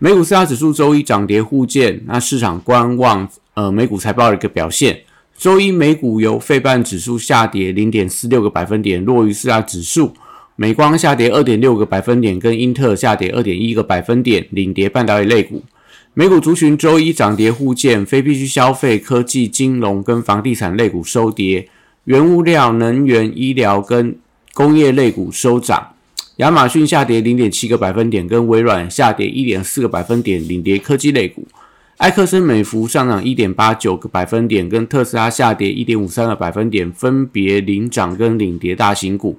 美股四大指数周一涨跌互见，那市场观望呃美股财报的一个表现。周一美股由费半指数下跌零点四六个百分点，落于四大指数。美光下跌二点六个百分点，跟英特尔下跌二点一个百分点，领跌半导体类股。美股族群周一涨跌互见，非必需消费、科技、金融跟房地产类股收跌。原物料、能源、医疗跟工业类股收涨，亚马逊下跌零点七个百分点，跟微软下跌一点四个百分点，领跌科技类股。埃克森美孚上涨一点八九个百分点，跟特斯拉下跌一点五三个百分点，分别领涨跟领跌大型股。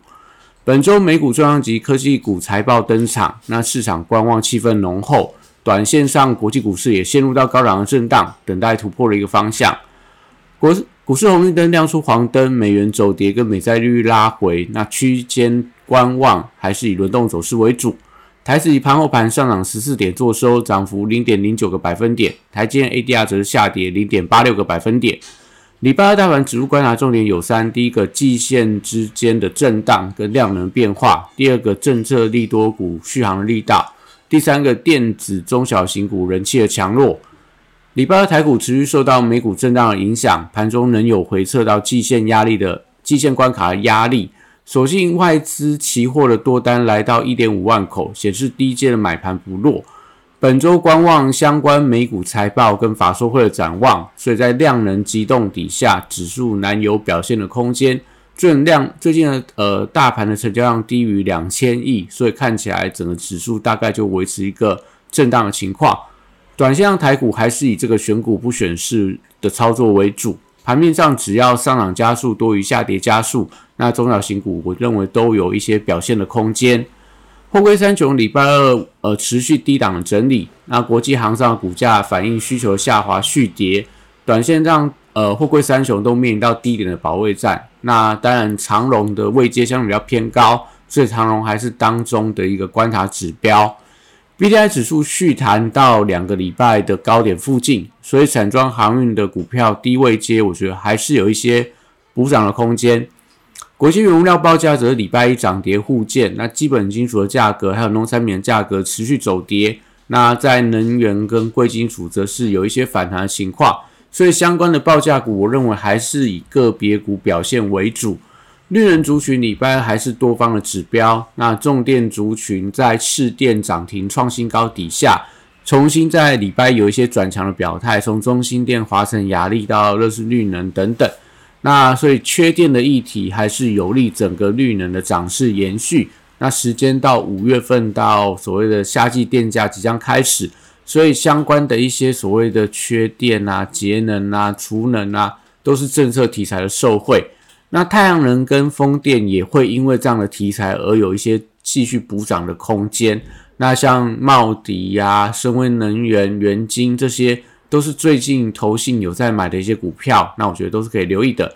本周美股重量级科技股财报登场，那市场观望气氛浓厚，短线上国际股市也陷入到高档的震荡，等待突破的一个方向。国股市红绿灯亮出黄灯，美元走跌跟美债利率拉回，那区间观望还是以轮动走势为主。台指以盘后盘上涨十四点，做收涨幅零点零九个百分点。台积电 ADR 则是下跌零点八六个百分点。礼拜二大盘指数观察重点有三：第一个季线之间的震荡跟量能变化；第二个政策利多股续航力大；第三个电子中小型股人气的强弱。礼拜二台股持续受到美股震荡的影响，盘中仍有回撤到季线压力的季线关卡的压力。所幸外资期货的多单来到一点五万口，显示低阶的买盘不弱。本周观望相关美股财报跟法说会的展望，所以在量能激动底下，指数难有表现的空间。最量最近的呃大盘的成交量低于两千亿，所以看起来整个指数大概就维持一个震荡的情况。短线上台股还是以这个选股不选市的操作为主，盘面上只要上涨加速多于下跌加速，那中小型股我认为都有一些表现的空间。货柜三雄礼拜二呃持续低档整理，那国际航商股价反映需求下滑续跌，短线上呃货柜三雄都面临到低点的保卫战。那当然长龙的位阶相对比较偏高，所以长龙还是当中的一个观察指标。B D I 指数续弹到两个礼拜的高点附近，所以散装航运的股票低位接，我觉得还是有一些补涨的空间。国际原物料报价则是礼拜一涨跌互见，那基本金属的价格还有农产品的价格持续走跌。那在能源跟贵金属则是有一些反弹的情况，所以相关的报价股，我认为还是以个别股表现为主。绿人族群礼拜还是多方的指标，那重电族群在市电涨停创新高底下，重新在礼拜有一些转强的表态，从中心电、华晨、雅力到乐视绿能等等，那所以缺电的议题还是有利整个绿能的涨势延续。那时间到五月份到所谓的夏季电价即将开始，所以相关的一些所谓的缺电啊、节能啊、储能啊，都是政策题材的受惠。那太阳能跟风电也会因为这样的题材而有一些继续补涨的空间。那像茂迪呀、深威能源、元晶这些，都是最近投信有在买的一些股票。那我觉得都是可以留意的。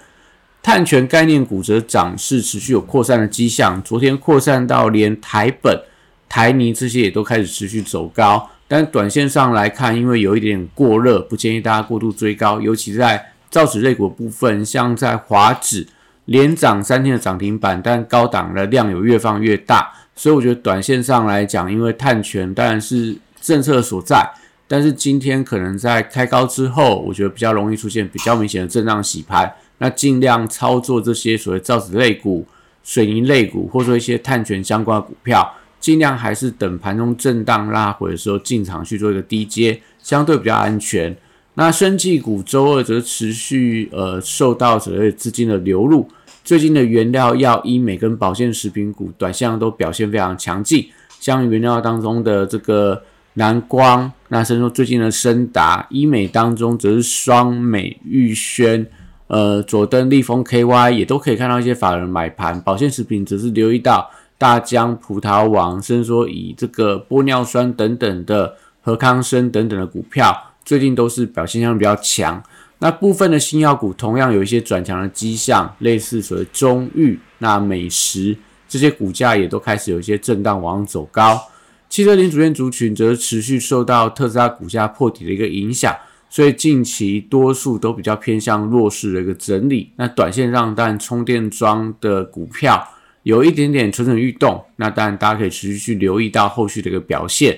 碳权概念股则涨势持续有扩散的迹象，昨天扩散到连台本、台泥这些也都开始持续走高。但短线上来看，因为有一点过热，不建议大家过度追高，尤其在造纸类股部分，像在华指。连涨三天的涨停板，但高档的量有越放越大，所以我觉得短线上来讲，因为碳权当然是政策所在，但是今天可能在开高之后，我觉得比较容易出现比较明显的震荡洗盘，那尽量操作这些所谓造纸类股、水泥类股，或者说一些碳权相关的股票，尽量还是等盘中震荡拉回的时候进场去做一个低阶，相对比较安全。那生技股周二则持续呃受到所谓资金的流入，最近的原料药、医美跟保健食品股短线都表现非常强劲，像原料当中的这个蓝光，那甚至最近的深达医美当中则是双美玉轩、呃佐登利丰 KY 也都可以看到一些法人买盘，保健食品则是留意到大疆、葡萄王，甚至说以这个玻尿酸等等的。和康生等等的股票，最近都是表现相比较强。那部分的新药股同样有一些转强的迹象，类似所谓中裕、那美食这些股价也都开始有一些震荡往上走高。汽车零组件族群则持续受到特斯拉股价破底的一个影响，所以近期多数都比较偏向弱势的一个整理。那短线上，但充电桩的股票有一点点蠢蠢欲动，那当然大家可以持续去留意到后续的一个表现。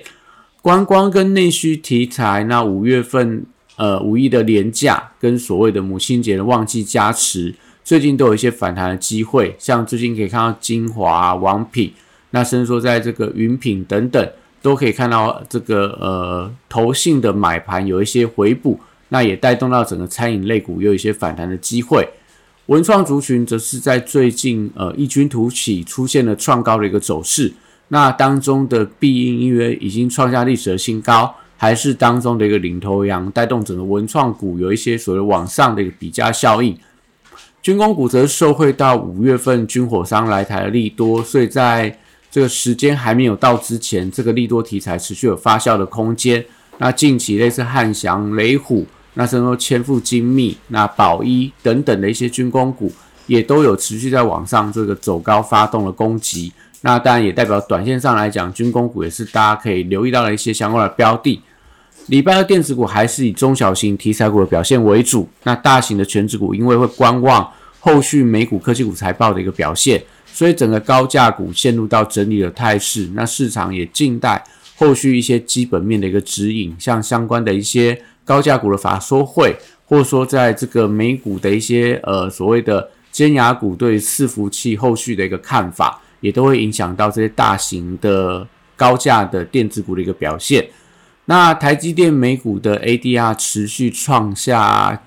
观光跟内需题材，那五月份呃五一的廉价跟所谓的母亲节的旺季加持，最近都有一些反弹的机会。像最近可以看到精华、王品。那甚至说，在这个云品等等，都可以看到这个呃投信的买盘有一些回补，那也带动到整个餐饮类股有一些反弹的机会。文创族群则是在最近呃异军突起，出现了创高的一个走势。那当中的必应因为已经创下历史的新高，还是当中的一个领头羊，带动整个文创股有一些所谓往上的一个比价效应。军工股则受惠到五月份军火商来台的利多，所以在这个时间还没有到之前，这个利多题材持续有发酵的空间。那近期类似汉翔、雷虎，那甚至说千富精密、那宝一等等的一些军工股，也都有持续在往上这个走高发动的攻击。那当然也代表短线上来讲，军工股也是大家可以留意到的一些相关的标的。礼拜二电子股还是以中小型题材股的表现为主，那大型的全指股因为会观望后续美股科技股财报的一个表现。所以整个高价股陷入到整理的态势，那市场也静待后续一些基本面的一个指引，像相关的一些高价股的法说会，或者说在这个美股的一些呃所谓的尖牙股对伺服器后续的一个看法，也都会影响到这些大型的高价的电子股的一个表现。那台积电美股的 ADR 持续创下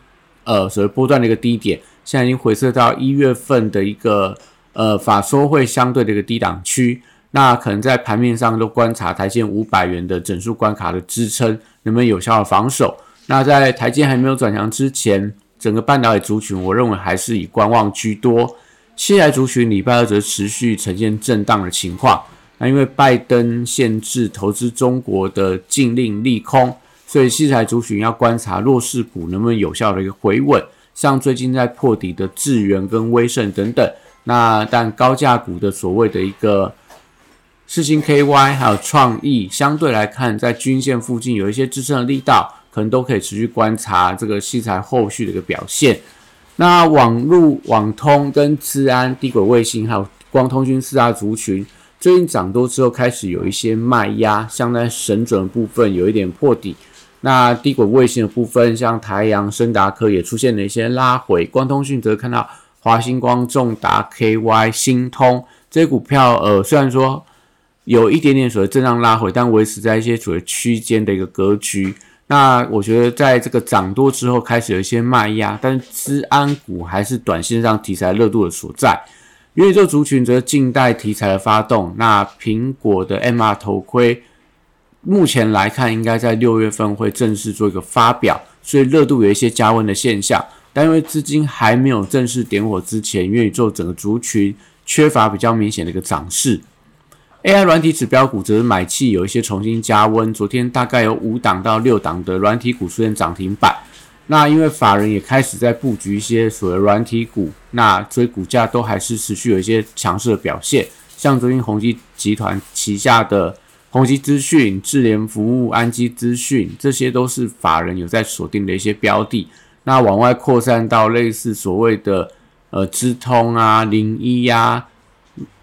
呃所谓波段的一个低点，现在已经回撤到一月份的一个。呃，法说会相对的一个低档区，那可能在盘面上都观察台积五百元的整数关卡的支撑能不能有效的防守。那在台积还没有转强之前，整个半导体族群，我认为还是以观望居多。器材族群礼拜二则持续呈现震荡的情况。那因为拜登限制投资中国的禁令利空，所以器材族群要观察弱势股能不能有效的一个回稳。像最近在破底的智源跟威盛等等。那但高价股的所谓的一个四星 KY 还有创意，相对来看，在均线附近有一些支撑的力道，可能都可以持续观察这个器材后续的一个表现。那网路、网通跟资安、低轨卫星还有光通讯四大族群，最近涨多之后开始有一些卖压，像在神准部分有一点破底。那低轨卫星的部分，像台阳、深达科也出现了一些拉回，光通讯则看到。华星光、重达、KY、星通这些股票，呃，虽然说有一点点所谓震荡拉回，但维持在一些所谓区间的一个格局。那我觉得在这个涨多之后，开始有一些卖压，但是资安股还是短线上题材热度的所在。元宇宙族群则近代题材的发动。那苹果的 MR 头盔，目前来看应该在六月份会正式做一个发表，所以热度有一些加温的现象。但因为资金还没有正式点火之前，元宇宙整个族群缺乏比较明显的一个涨势。AI 软体指标股则是买气有一些重新加温，昨天大概有五档到六档的软体股出现涨停板。那因为法人也开始在布局一些所谓软体股，那所以股价都还是持续有一些强势的表现。像昨天宏基集团旗下的宏基资讯、智联服务、安基资讯，这些都是法人有在锁定的一些标的。那往外扩散到类似所谓的呃资通啊、零一呀、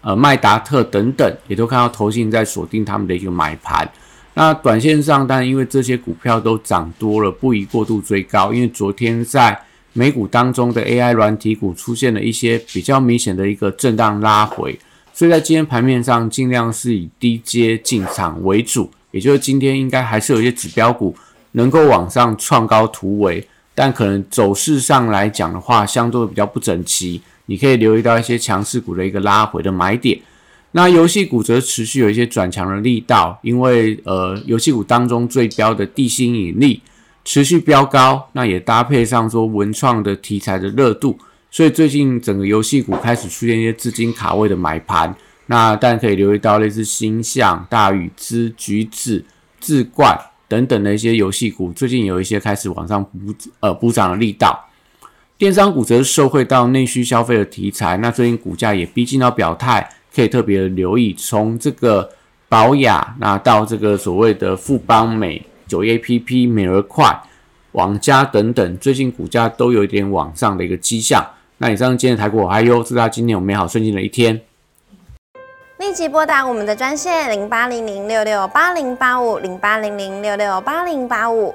呃麦达特等等，也都看到投信在锁定他们的一个买盘。那短线上，但因为这些股票都涨多了，不宜过度追高。因为昨天在美股当中的 AI 软体股出现了一些比较明显的一个震荡拉回，所以在今天盘面上尽量是以低阶进场为主。也就是今天应该还是有一些指标股能够往上创高突围。但可能走势上来讲的话，相对比较不整齐，你可以留意到一些强势股的一个拉回的买点。那游戏股则持续有一些转强的力道，因为呃，游戏股当中最标的地心引力持续飙高，那也搭配上说文创的题材的热度，所以最近整个游戏股开始出现一些资金卡位的买盘。那但可以留意到类似星象、大禹之、橘子、智冠。等等的一些游戏股，最近有一些开始往上补呃补涨的力道。电商股则是受惠到内需消费的题材，那最近股价也逼近到表态，可以特别留意。从这个宝雅那到这个所谓的富邦美、九 A P P、美而快、网家等等，最近股价都有一点往上的一个迹象。那以上今天的台股我还有，祝大家今天有美好顺境的一天。立即拨打我们的专线零八零零六六八零八五零八零零六六八零八五。